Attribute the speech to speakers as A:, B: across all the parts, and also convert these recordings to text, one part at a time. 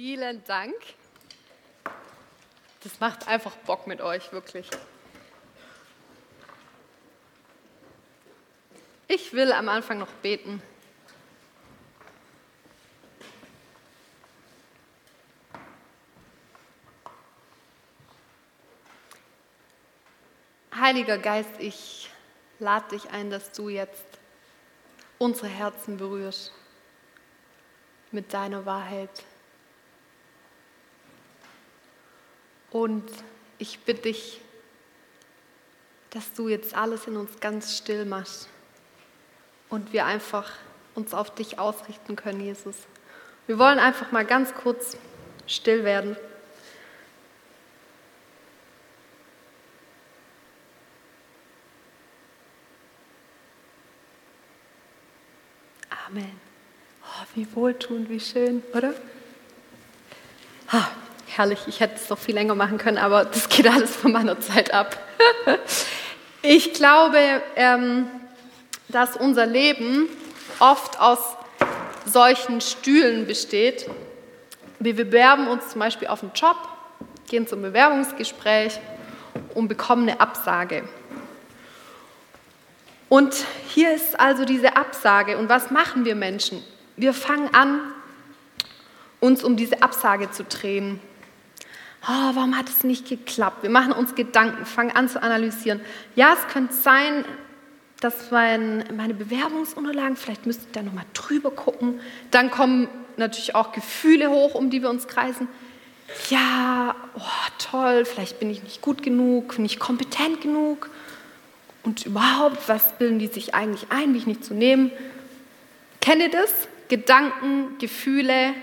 A: Vielen Dank. Das macht einfach Bock mit euch, wirklich. Ich will am Anfang noch beten. Heiliger Geist, ich lade dich ein, dass du jetzt unsere Herzen berührst mit deiner Wahrheit. Und ich bitte dich, dass du jetzt alles in uns ganz still machst und wir einfach uns auf dich ausrichten können, Jesus. Wir wollen einfach mal ganz kurz still werden. Amen. Oh, wie wohltuend, wie schön, oder? Ha, herrlich, ich hätte es noch viel länger machen können, aber das geht alles von meiner Zeit ab. ich glaube, ähm, dass unser Leben oft aus solchen Stühlen besteht. Wir bewerben uns zum Beispiel auf einen Job, gehen zum Bewerbungsgespräch und bekommen eine Absage. Und hier ist also diese Absage. Und was machen wir Menschen? Wir fangen an, uns um diese Absage zu drehen. Oh, warum hat es nicht geklappt? Wir machen uns Gedanken, fangen an zu analysieren. Ja, es könnte sein, dass mein, meine Bewerbungsunterlagen, vielleicht müsste ich da nochmal drüber gucken. Dann kommen natürlich auch Gefühle hoch, um die wir uns kreisen. Ja, oh, toll, vielleicht bin ich nicht gut genug, nicht kompetent genug. Und überhaupt, was bilden die sich eigentlich ein, mich nicht zu nehmen? Kennt ihr das? Gedanken, Gefühle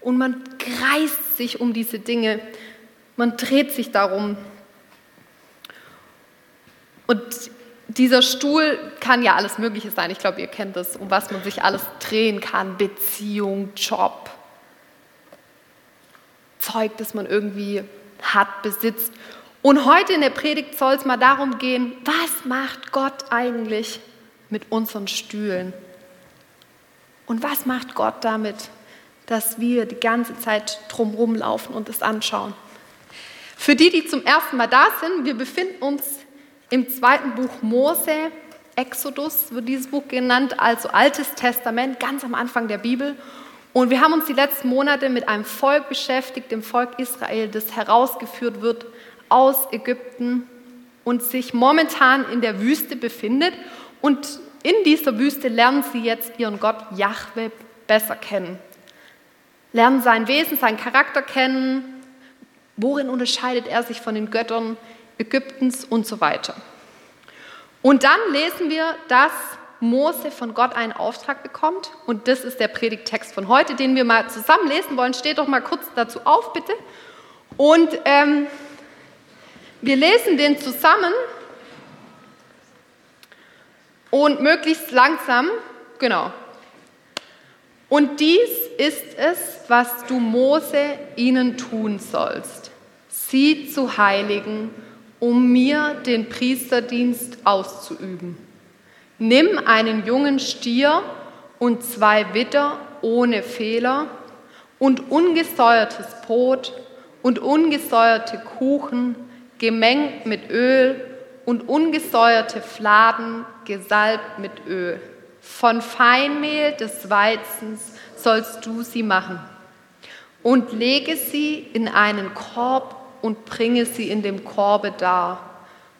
A: und man kreist sich um diese Dinge. Man dreht sich darum. Und dieser Stuhl kann ja alles Mögliche sein. Ich glaube, ihr kennt das, um was man sich alles drehen kann. Beziehung, Job, Zeug, das man irgendwie hat, besitzt. Und heute in der Predigt soll es mal darum gehen, was macht Gott eigentlich mit unseren Stühlen? Und was macht Gott damit, dass wir die ganze Zeit drumherum laufen und es anschauen? Für die, die zum ersten Mal da sind, wir befinden uns im zweiten Buch Mose, Exodus wird dieses Buch genannt, also Altes Testament, ganz am Anfang der Bibel. Und wir haben uns die letzten Monate mit einem Volk beschäftigt, dem Volk Israel, das herausgeführt wird aus Ägypten und sich momentan in der Wüste befindet. Und in dieser Wüste lernen sie jetzt ihren Gott Yahweh besser kennen. Lernen sein Wesen, seinen Charakter kennen, worin unterscheidet er sich von den Göttern Ägyptens und so weiter. Und dann lesen wir, dass Mose von Gott einen Auftrag bekommt. Und das ist der Predigttext von heute, den wir mal zusammen lesen wollen. Steht doch mal kurz dazu auf, bitte. Und ähm, wir lesen den zusammen und möglichst langsam, genau. Und dies ist es, was du Mose ihnen tun sollst, sie zu heiligen, um mir den Priesterdienst auszuüben. Nimm einen jungen Stier und zwei Witter ohne Fehler und ungesäuertes Brot und ungesäuerte Kuchen, gemengt mit Öl und ungesäuerte Fladen gesalbt mit Öl. Von Feinmehl des Weizens sollst du sie machen. Und lege sie in einen Korb und bringe sie in dem Korbe dar.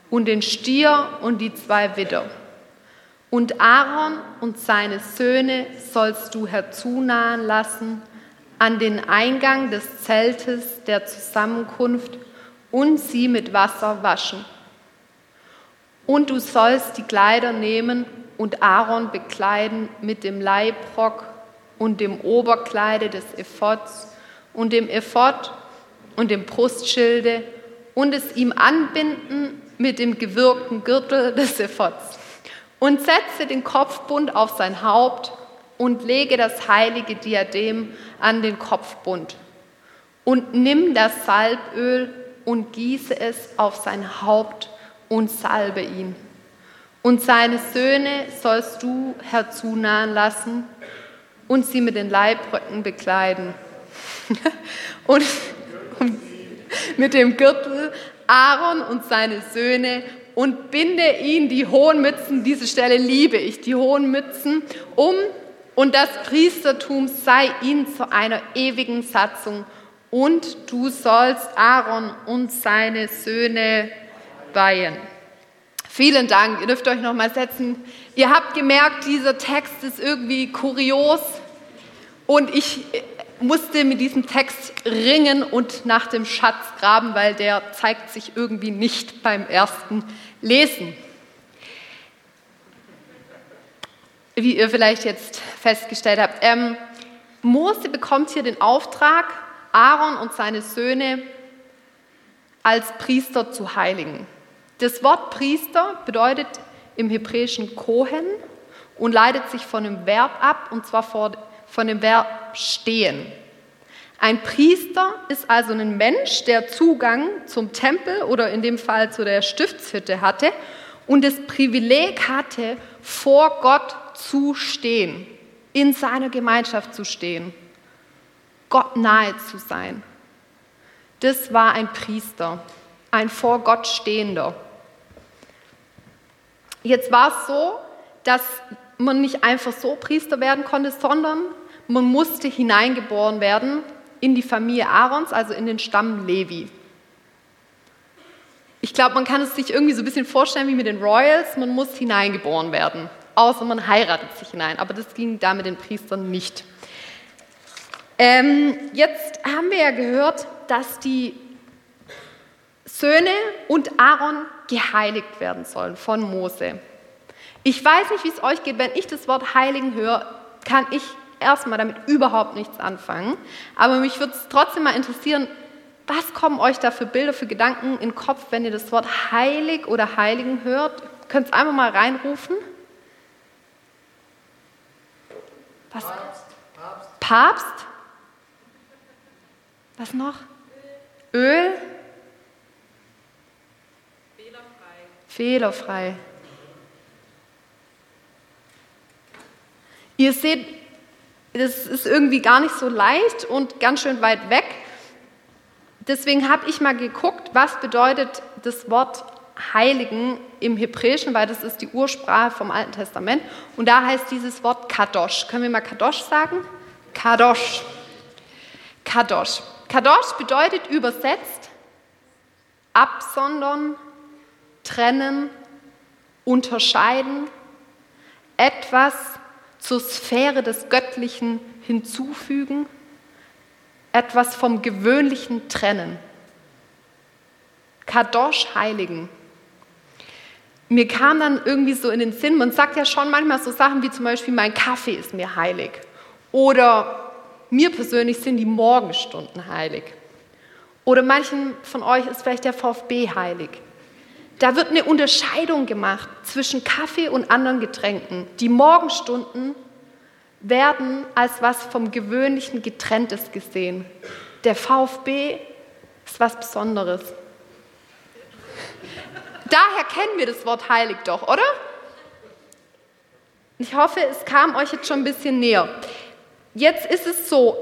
A: Und den Stier und die zwei Widder. Und Aaron und seine Söhne sollst du herzunahen lassen an den Eingang des Zeltes der Zusammenkunft und sie mit Wasser waschen. Und du sollst die Kleider nehmen und Aaron bekleiden mit dem Leibrock und dem Oberkleide des Ephods und dem Ephod und dem Brustschilde und es ihm anbinden mit dem gewirkten Gürtel des Ephods. Und setze den Kopfbund auf sein Haupt und lege das heilige Diadem an den Kopfbund. Und nimm das Salböl und gieße es auf sein Haupt und salbe ihn. Und seine Söhne sollst du herzunahen lassen und sie mit den Leibröcken bekleiden. und mit dem Gürtel Aaron und seine Söhne und binde ihnen die hohen Mützen, diese Stelle liebe ich, die hohen Mützen um und das Priestertum sei ihnen zu einer ewigen Satzung und du sollst Aaron und seine Söhne weihen. Vielen Dank, ihr dürft euch noch mal setzen. Ihr habt gemerkt, dieser Text ist irgendwie kurios und ich musste mit diesem Text ringen und nach dem Schatz graben, weil der zeigt sich irgendwie nicht beim ersten Lesen. Wie ihr vielleicht jetzt festgestellt habt. Ähm, Mose bekommt hier den Auftrag, Aaron und seine Söhne als Priester zu heiligen. Das Wort Priester bedeutet im Hebräischen Kohen und leitet sich von dem Verb ab, und zwar von dem Verb stehen. Ein Priester ist also ein Mensch, der Zugang zum Tempel oder in dem Fall zu der Stiftshütte hatte und das Privileg hatte, vor Gott zu stehen, in seiner Gemeinschaft zu stehen, Gott nahe zu sein. Das war ein Priester, ein vor Gott stehender. Jetzt war es so, dass man nicht einfach so Priester werden konnte, sondern man musste hineingeboren werden in die Familie Aarons, also in den Stamm Levi. Ich glaube, man kann es sich irgendwie so ein bisschen vorstellen wie mit den Royals, man muss hineingeboren werden, außer man heiratet sich hinein, aber das ging da mit den Priestern nicht. Ähm, jetzt haben wir ja gehört, dass die Söhne und Aaron geheiligt werden sollen von Mose. Ich weiß nicht, wie es euch geht, wenn ich das Wort heiligen höre, kann ich erstmal damit überhaupt nichts anfangen. Aber mich würde es trotzdem mal interessieren, was kommen euch da für Bilder, für Gedanken in den Kopf, wenn ihr das Wort heilig oder heiligen hört? Könnt ihr einfach mal reinrufen? Was? Papst. Papst? Papst? Was noch? Öl? Fehlerfrei. Fehlerfrei. Ihr seht, das ist irgendwie gar nicht so leicht und ganz schön weit weg. Deswegen habe ich mal geguckt, was bedeutet das Wort Heiligen im Hebräischen, weil das ist die Ursprache vom Alten Testament. Und da heißt dieses Wort Kadosh. Können wir mal Kadosh sagen? Kadosh. Kadosh. Kadosh bedeutet übersetzt absondern, trennen, unterscheiden, etwas zur Sphäre des Göttlichen hinzufügen, etwas vom Gewöhnlichen trennen. Kadosh heiligen. Mir kam dann irgendwie so in den Sinn, man sagt ja schon manchmal so Sachen wie zum Beispiel, mein Kaffee ist mir heilig. Oder mir persönlich sind die Morgenstunden heilig. Oder manchen von euch ist vielleicht der VfB heilig. Da wird eine Unterscheidung gemacht zwischen Kaffee und anderen Getränken. Die Morgenstunden werden als was vom gewöhnlichen Getrenntes gesehen. Der VfB ist was Besonderes. Daher kennen wir das Wort heilig doch, oder? Ich hoffe, es kam euch jetzt schon ein bisschen näher. Jetzt ist es so,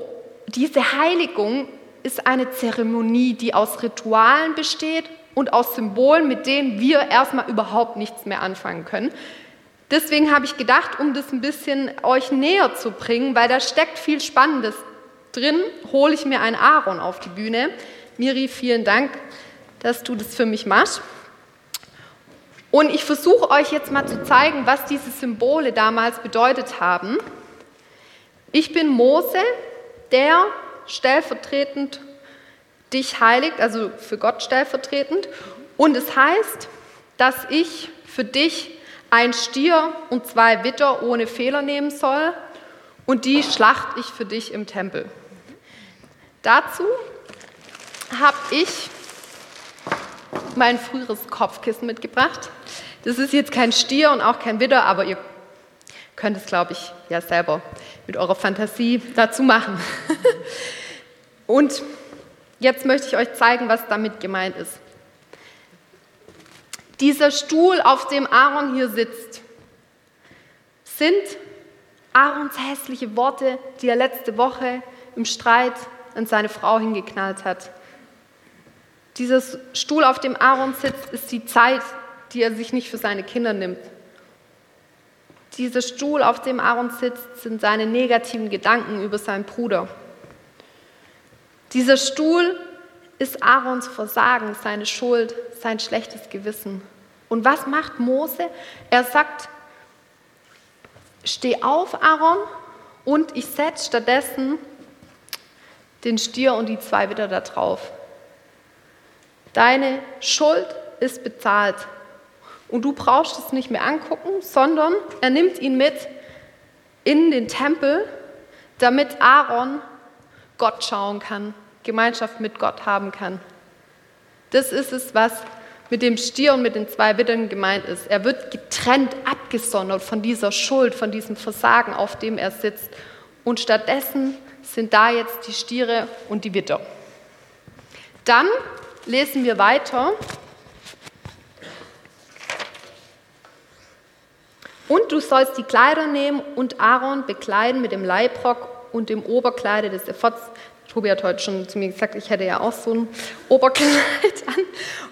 A: diese Heiligung ist eine Zeremonie, die aus Ritualen besteht und aus Symbolen, mit denen wir erstmal überhaupt nichts mehr anfangen können. Deswegen habe ich gedacht, um das ein bisschen euch näher zu bringen, weil da steckt viel Spannendes drin, hole ich mir einen Aaron auf die Bühne. Miri, vielen Dank, dass du das für mich machst. Und ich versuche euch jetzt mal zu zeigen, was diese Symbole damals bedeutet haben. Ich bin Mose, der stellvertretend dich heiligt, also für Gott stellvertretend. Und es heißt, dass ich für dich ein Stier und zwei Witter ohne Fehler nehmen soll und die schlacht ich für dich im Tempel. Dazu habe ich mein früheres Kopfkissen mitgebracht. Das ist jetzt kein Stier und auch kein Widder, aber ihr könnt es, glaube ich, ja selber mit eurer Fantasie dazu machen. und Jetzt möchte ich euch zeigen, was damit gemeint ist. Dieser Stuhl, auf dem Aaron hier sitzt, sind Aarons hässliche Worte, die er letzte Woche im Streit an seine Frau hingeknallt hat. Dieser Stuhl, auf dem Aaron sitzt, ist die Zeit, die er sich nicht für seine Kinder nimmt. Dieser Stuhl, auf dem Aaron sitzt, sind seine negativen Gedanken über seinen Bruder. Dieser Stuhl ist Aarons Versagen, seine Schuld, sein schlechtes Gewissen. Und was macht Mose? Er sagt, steh auf, Aaron, und ich setze stattdessen den Stier und die zwei wieder da drauf. Deine Schuld ist bezahlt. Und du brauchst es nicht mehr angucken, sondern er nimmt ihn mit in den Tempel, damit Aaron Gott schauen kann, Gemeinschaft mit Gott haben kann. Das ist es, was mit dem Stier und mit den zwei Widdern gemeint ist. Er wird getrennt, abgesondert von dieser Schuld, von diesem Versagen, auf dem er sitzt. Und stattdessen sind da jetzt die Stiere und die Widder. Dann lesen wir weiter. Und du sollst die Kleider nehmen und Aaron bekleiden mit dem Leibrock und dem Oberkleide des Ephods. Tobi hat heute schon zu mir gesagt, ich hätte ja auch so ein Oberkleid an.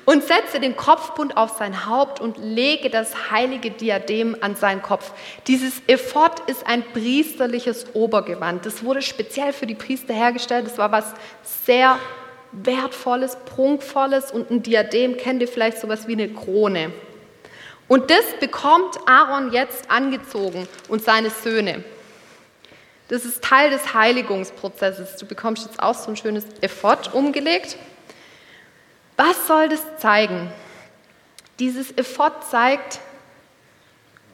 A: Und setze den Kopfbund auf sein Haupt und lege das heilige Diadem an seinen Kopf. Dieses Ephod ist ein priesterliches Obergewand. Das wurde speziell für die Priester hergestellt. Das war was sehr wertvolles, prunkvolles und ein Diadem kennt ihr vielleicht sowas wie eine Krone. Und das bekommt Aaron jetzt angezogen und seine Söhne. Das ist Teil des Heiligungsprozesses. Du bekommst jetzt auch so ein schönes Ephod umgelegt. Was soll das zeigen? Dieses Ephod zeigt,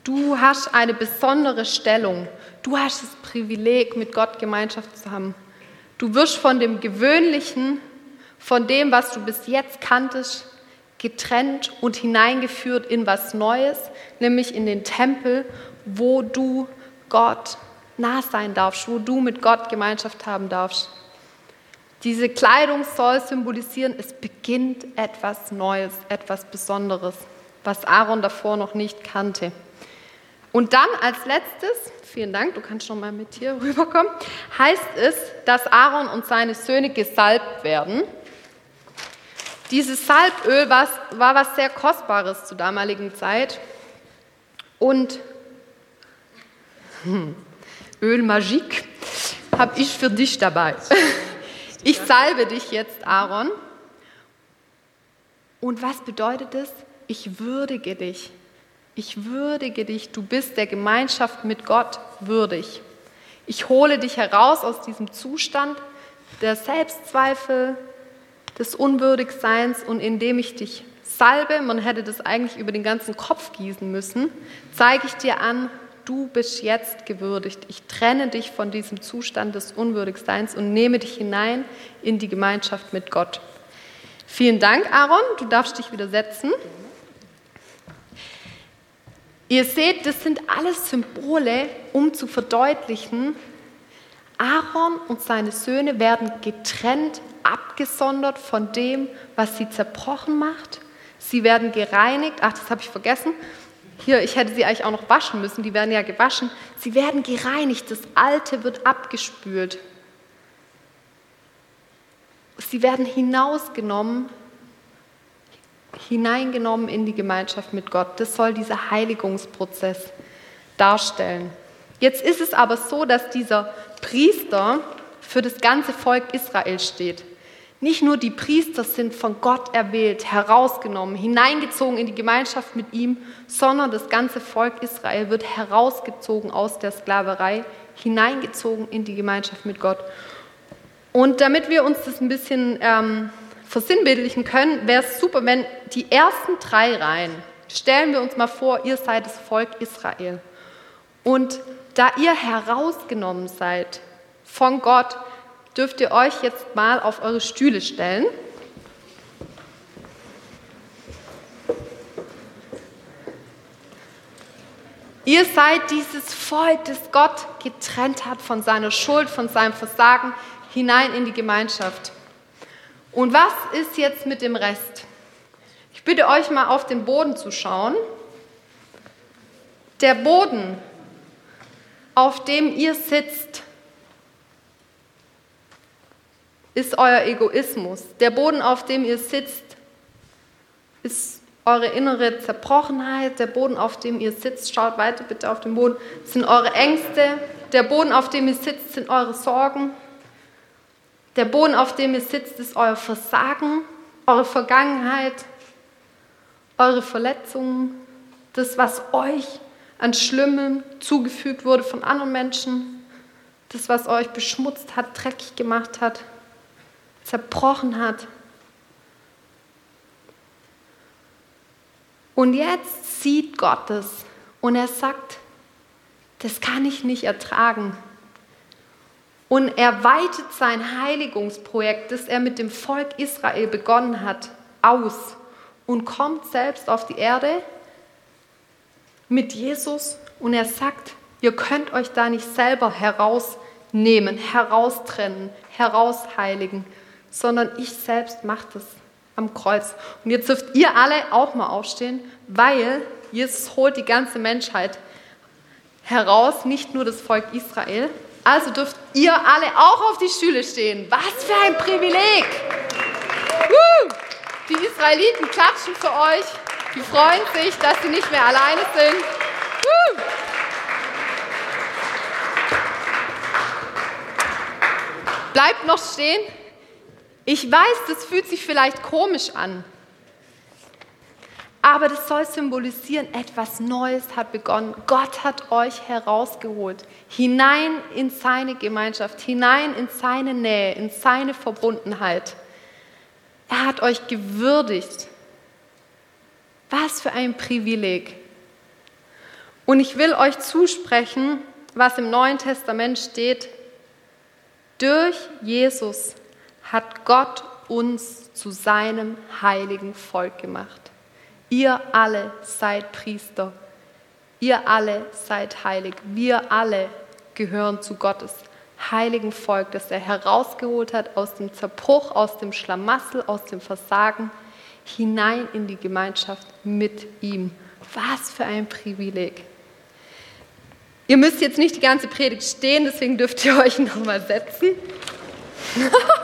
A: du hast eine besondere Stellung. Du hast das Privileg, mit Gott Gemeinschaft zu haben. Du wirst von dem Gewöhnlichen von dem, was du bis jetzt kanntest, getrennt und hineingeführt in was Neues, nämlich in den Tempel, wo du Gott nah sein darfst, wo du mit Gott Gemeinschaft haben darfst. Diese Kleidung soll symbolisieren, es beginnt etwas Neues, etwas Besonderes, was Aaron davor noch nicht kannte. Und dann als letztes, vielen Dank, du kannst schon mal mit hier rüberkommen, heißt es, dass Aaron und seine Söhne gesalbt werden. Dieses Salböl war, war was sehr Kostbares zur damaligen Zeit. Und hm, Öl habe ich für dich dabei. Ich salbe dich jetzt, Aaron. Und was bedeutet es? Ich würdige dich. Ich würdige dich. Du bist der Gemeinschaft mit Gott würdig. Ich hole dich heraus aus diesem Zustand der Selbstzweifel, des Unwürdigseins und indem ich dich salbe, man hätte das eigentlich über den ganzen Kopf gießen müssen, zeige ich dir an, du bist jetzt gewürdigt. Ich trenne dich von diesem Zustand des Unwürdigseins und nehme dich hinein in die Gemeinschaft mit Gott. Vielen Dank, Aaron. Du darfst dich wieder setzen. Ihr seht, das sind alles Symbole, um zu verdeutlichen, Aaron und seine Söhne werden getrennt abgesondert von dem, was sie zerbrochen macht. Sie werden gereinigt. Ach, das habe ich vergessen. Hier, ich hätte sie eigentlich auch noch waschen müssen. Die werden ja gewaschen. Sie werden gereinigt. Das Alte wird abgespült. Sie werden hinausgenommen, hineingenommen in die Gemeinschaft mit Gott. Das soll dieser Heiligungsprozess darstellen. Jetzt ist es aber so, dass dieser Priester für das ganze Volk Israel steht. Nicht nur die Priester sind von Gott erwählt, herausgenommen, hineingezogen in die Gemeinschaft mit ihm, sondern das ganze Volk Israel wird herausgezogen aus der Sklaverei, hineingezogen in die Gemeinschaft mit Gott. Und damit wir uns das ein bisschen ähm, versinnbildlichen können, wäre es super, wenn die ersten drei Reihen, stellen wir uns mal vor, ihr seid das Volk Israel. Und da ihr herausgenommen seid von Gott, dürft ihr euch jetzt mal auf eure Stühle stellen. Ihr seid dieses Volk, das Gott getrennt hat von seiner Schuld, von seinem Versagen hinein in die Gemeinschaft. Und was ist jetzt mit dem Rest? Ich bitte euch mal auf den Boden zu schauen. Der Boden, auf dem ihr sitzt, ist euer Egoismus. Der Boden, auf dem ihr sitzt, ist eure innere Zerbrochenheit. Der Boden, auf dem ihr sitzt, schaut weiter bitte auf den Boden, sind eure Ängste. Der Boden, auf dem ihr sitzt, sind eure Sorgen. Der Boden, auf dem ihr sitzt, ist euer Versagen, eure Vergangenheit, eure Verletzungen, das, was euch an Schlimmem zugefügt wurde von anderen Menschen, das, was euch beschmutzt hat, dreckig gemacht hat, zerbrochen hat. Und jetzt sieht Gott es und er sagt, das kann ich nicht ertragen. Und er weitet sein Heiligungsprojekt, das er mit dem Volk Israel begonnen hat, aus und kommt selbst auf die Erde mit Jesus und er sagt, ihr könnt euch da nicht selber herausnehmen, heraustrennen, herausheiligen, sondern ich selbst mache das am Kreuz. Und jetzt dürft ihr alle auch mal aufstehen, weil Jesus holt die ganze Menschheit heraus, nicht nur das Volk Israel. Also dürft ihr alle auch auf die Stühle stehen. Was für ein Privileg! Die Israeliten klatschen für euch. Die freuen sich, dass sie nicht mehr alleine sind. Bleibt noch stehen. Ich weiß, das fühlt sich vielleicht komisch an. Aber das soll symbolisieren, etwas Neues hat begonnen. Gott hat euch herausgeholt, hinein in seine Gemeinschaft, hinein in seine Nähe, in seine Verbundenheit. Er hat euch gewürdigt. Was für ein Privileg. Und ich will euch zusprechen, was im Neuen Testament steht. Durch Jesus hat Gott uns zu seinem heiligen Volk gemacht. Ihr alle seid Priester. Ihr alle seid heilig. Wir alle gehören zu Gottes heiligen Volk, das er herausgeholt hat aus dem Zerbruch, aus dem Schlamassel, aus dem Versagen, hinein in die Gemeinschaft mit ihm. Was für ein Privileg. Ihr müsst jetzt nicht die ganze Predigt stehen, deswegen dürft ihr euch nochmal setzen.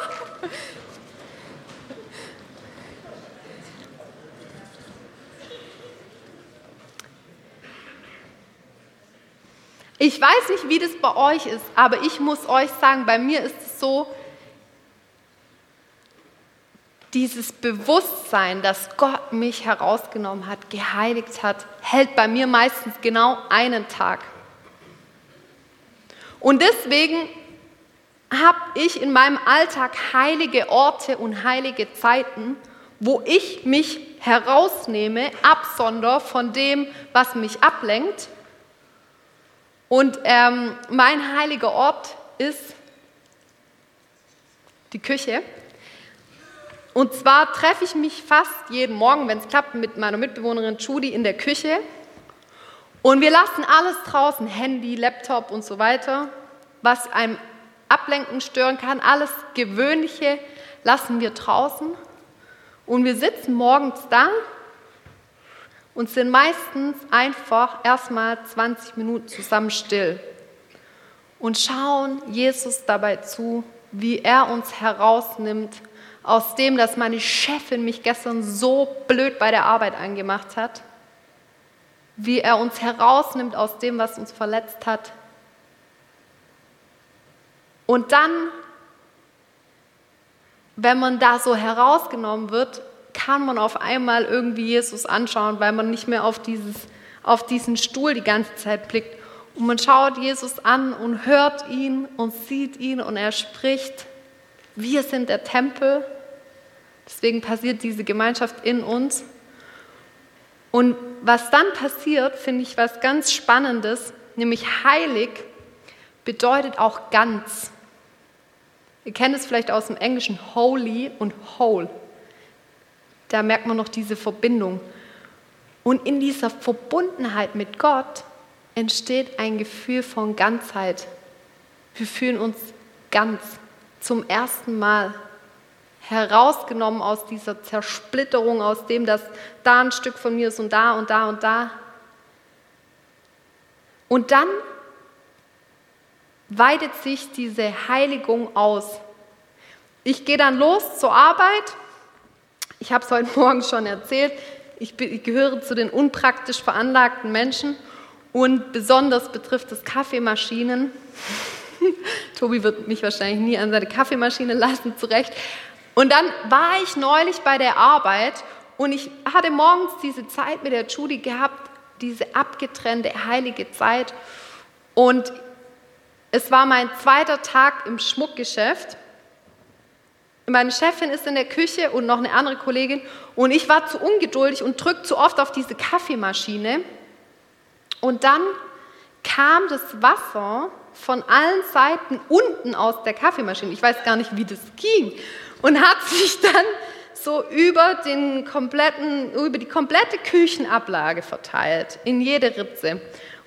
A: Ich weiß nicht, wie das bei euch ist, aber ich muss euch sagen, bei mir ist es so, dieses Bewusstsein, dass Gott mich herausgenommen hat, geheiligt hat, hält bei mir meistens genau einen Tag. Und deswegen habe ich in meinem Alltag heilige Orte und heilige Zeiten, wo ich mich herausnehme, absonder von dem, was mich ablenkt und ähm, mein heiliger Ort ist die Küche. Und zwar treffe ich mich fast jeden Morgen, wenn es klappt, mit meiner Mitbewohnerin Judy in der Küche. Und wir lassen alles draußen, Handy, Laptop und so weiter, was einem ablenken, stören kann, alles Gewöhnliche lassen wir draußen. Und wir sitzen morgens da und sind meistens einfach erstmal 20 Minuten zusammen still und schauen Jesus dabei zu, wie er uns herausnimmt aus dem, dass meine Chefin mich gestern so blöd bei der Arbeit angemacht hat, wie er uns herausnimmt aus dem, was uns verletzt hat. Und dann, wenn man da so herausgenommen wird, kann man auf einmal irgendwie Jesus anschauen, weil man nicht mehr auf, dieses, auf diesen Stuhl die ganze Zeit blickt. Und man schaut Jesus an und hört ihn und sieht ihn und er spricht. Wir sind der Tempel. Deswegen passiert diese Gemeinschaft in uns. Und was dann passiert, finde ich was ganz Spannendes, nämlich heilig bedeutet auch ganz. Ihr kennt es vielleicht aus dem Englischen holy und whole da merkt man noch diese Verbindung. Und in dieser Verbundenheit mit Gott entsteht ein Gefühl von Ganzheit. Wir fühlen uns ganz zum ersten Mal herausgenommen aus dieser Zersplitterung, aus dem, dass da ein Stück von mir ist und da und da und da. Und dann weitet sich diese Heiligung aus ich gehe dann los zur Arbeit. Ich habe es heute Morgen schon erzählt. Ich, bin, ich gehöre zu den unpraktisch veranlagten Menschen und besonders betrifft es Kaffeemaschinen. Tobi wird mich wahrscheinlich nie an seine Kaffeemaschine lassen, zurecht. Und dann war ich neulich bei der Arbeit und ich hatte morgens diese Zeit mit der Judy gehabt, diese abgetrennte heilige Zeit. Und es war mein zweiter Tag im Schmuckgeschäft. Meine Chefin ist in der Küche und noch eine andere Kollegin und ich war zu ungeduldig und drückte zu oft auf diese Kaffeemaschine. Und dann kam das Wasser von allen Seiten unten aus der Kaffeemaschine. Ich weiß gar nicht, wie das ging. Und hat sich dann so über, den kompletten, über die komplette Küchenablage verteilt, in jede Ritze.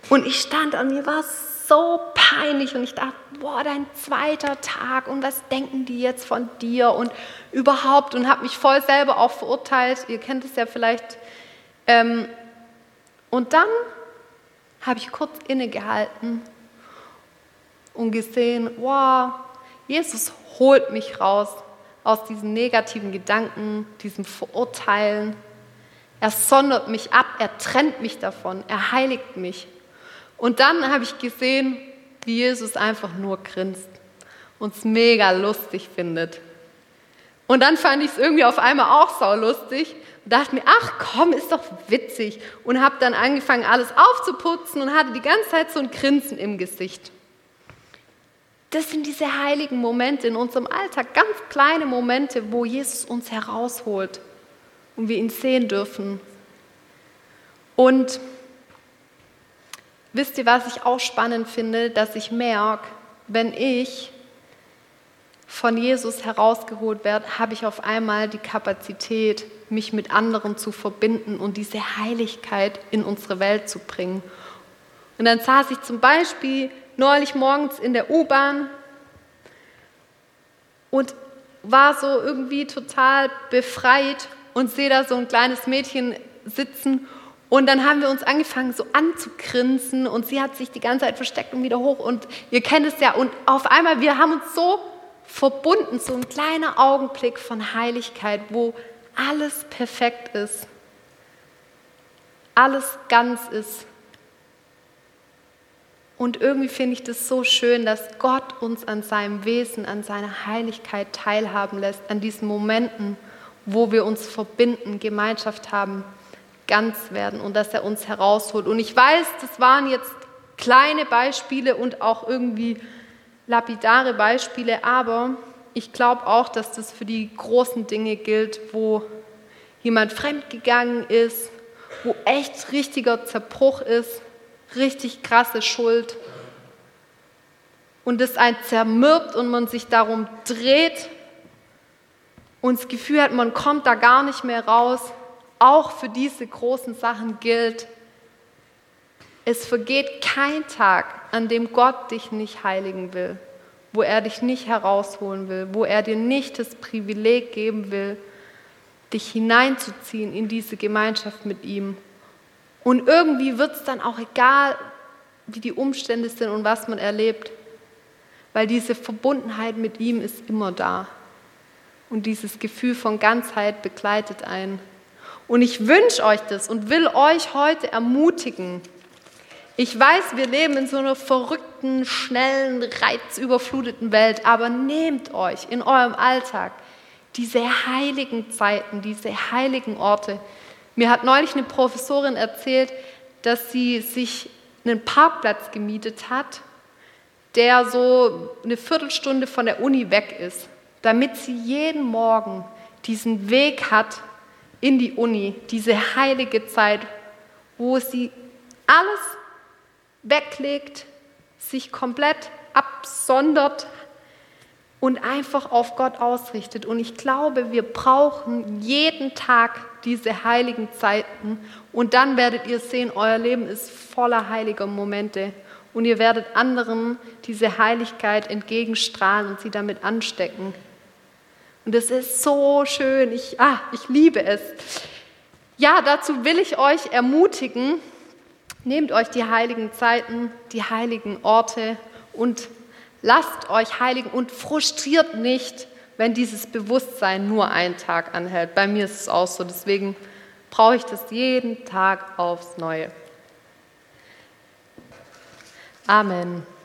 A: Und ich stand an mir war so peinlich und ich dachte, boah, dein zweiter Tag und was denken die jetzt von dir und überhaupt und habe mich voll selber auch verurteilt. Ihr kennt es ja vielleicht. Ähm, und dann habe ich kurz innegehalten und gesehen, wow, Jesus holt mich raus aus diesen negativen Gedanken, diesem Verurteilen. Er sondert mich ab, er trennt mich davon, er heiligt mich. Und dann habe ich gesehen, wie Jesus einfach nur grinst und es mega lustig findet. Und dann fand ich es irgendwie auf einmal auch sau lustig und dachte mir, ach komm, ist doch witzig. Und habe dann angefangen, alles aufzuputzen und hatte die ganze Zeit so ein Grinsen im Gesicht. Das sind diese heiligen Momente in unserem Alltag, ganz kleine Momente, wo Jesus uns herausholt und wir ihn sehen dürfen. Und Wisst ihr, was ich auch spannend finde, dass ich merke, wenn ich von Jesus herausgeholt werde, habe ich auf einmal die Kapazität, mich mit anderen zu verbinden und diese Heiligkeit in unsere Welt zu bringen. Und dann saß ich zum Beispiel neulich morgens in der U-Bahn und war so irgendwie total befreit und sehe da so ein kleines Mädchen sitzen und dann haben wir uns angefangen so anzugrinsen und sie hat sich die ganze Zeit versteckt und wieder hoch und ihr kennt es ja. Und auf einmal, wir haben uns so verbunden, so ein kleiner Augenblick von Heiligkeit, wo alles perfekt ist, alles ganz ist. Und irgendwie finde ich das so schön, dass Gott uns an seinem Wesen, an seiner Heiligkeit teilhaben lässt, an diesen Momenten, wo wir uns verbinden, Gemeinschaft haben ganz werden und dass er uns herausholt. Und ich weiß, das waren jetzt kleine Beispiele und auch irgendwie lapidare Beispiele, aber ich glaube auch, dass das für die großen Dinge gilt, wo jemand fremdgegangen ist, wo echt richtiger Zerbruch ist, richtig krasse Schuld und es einen zermürbt und man sich darum dreht und das Gefühl hat, man kommt da gar nicht mehr raus, auch für diese großen Sachen gilt, es vergeht kein Tag, an dem Gott dich nicht heiligen will, wo er dich nicht herausholen will, wo er dir nicht das Privileg geben will, dich hineinzuziehen in diese Gemeinschaft mit ihm. Und irgendwie wird es dann auch egal, wie die Umstände sind und was man erlebt, weil diese Verbundenheit mit ihm ist immer da. Und dieses Gefühl von Ganzheit begleitet einen. Und ich wünsche euch das und will euch heute ermutigen. Ich weiß, wir leben in so einer verrückten, schnellen, reizüberfluteten Welt, aber nehmt euch in eurem Alltag diese heiligen Zeiten, diese heiligen Orte. Mir hat neulich eine Professorin erzählt, dass sie sich einen Parkplatz gemietet hat, der so eine Viertelstunde von der Uni weg ist, damit sie jeden Morgen diesen Weg hat in die Uni, diese heilige Zeit, wo sie alles weglegt, sich komplett absondert und einfach auf Gott ausrichtet. Und ich glaube, wir brauchen jeden Tag diese heiligen Zeiten und dann werdet ihr sehen, euer Leben ist voller heiliger Momente und ihr werdet anderen diese Heiligkeit entgegenstrahlen und sie damit anstecken. Und es ist so schön. Ich, ah, ich liebe es. Ja, dazu will ich euch ermutigen. Nehmt euch die heiligen Zeiten, die heiligen Orte und lasst euch heiligen und frustriert nicht, wenn dieses Bewusstsein nur einen Tag anhält. Bei mir ist es auch so, deswegen brauche ich das jeden Tag aufs Neue. Amen.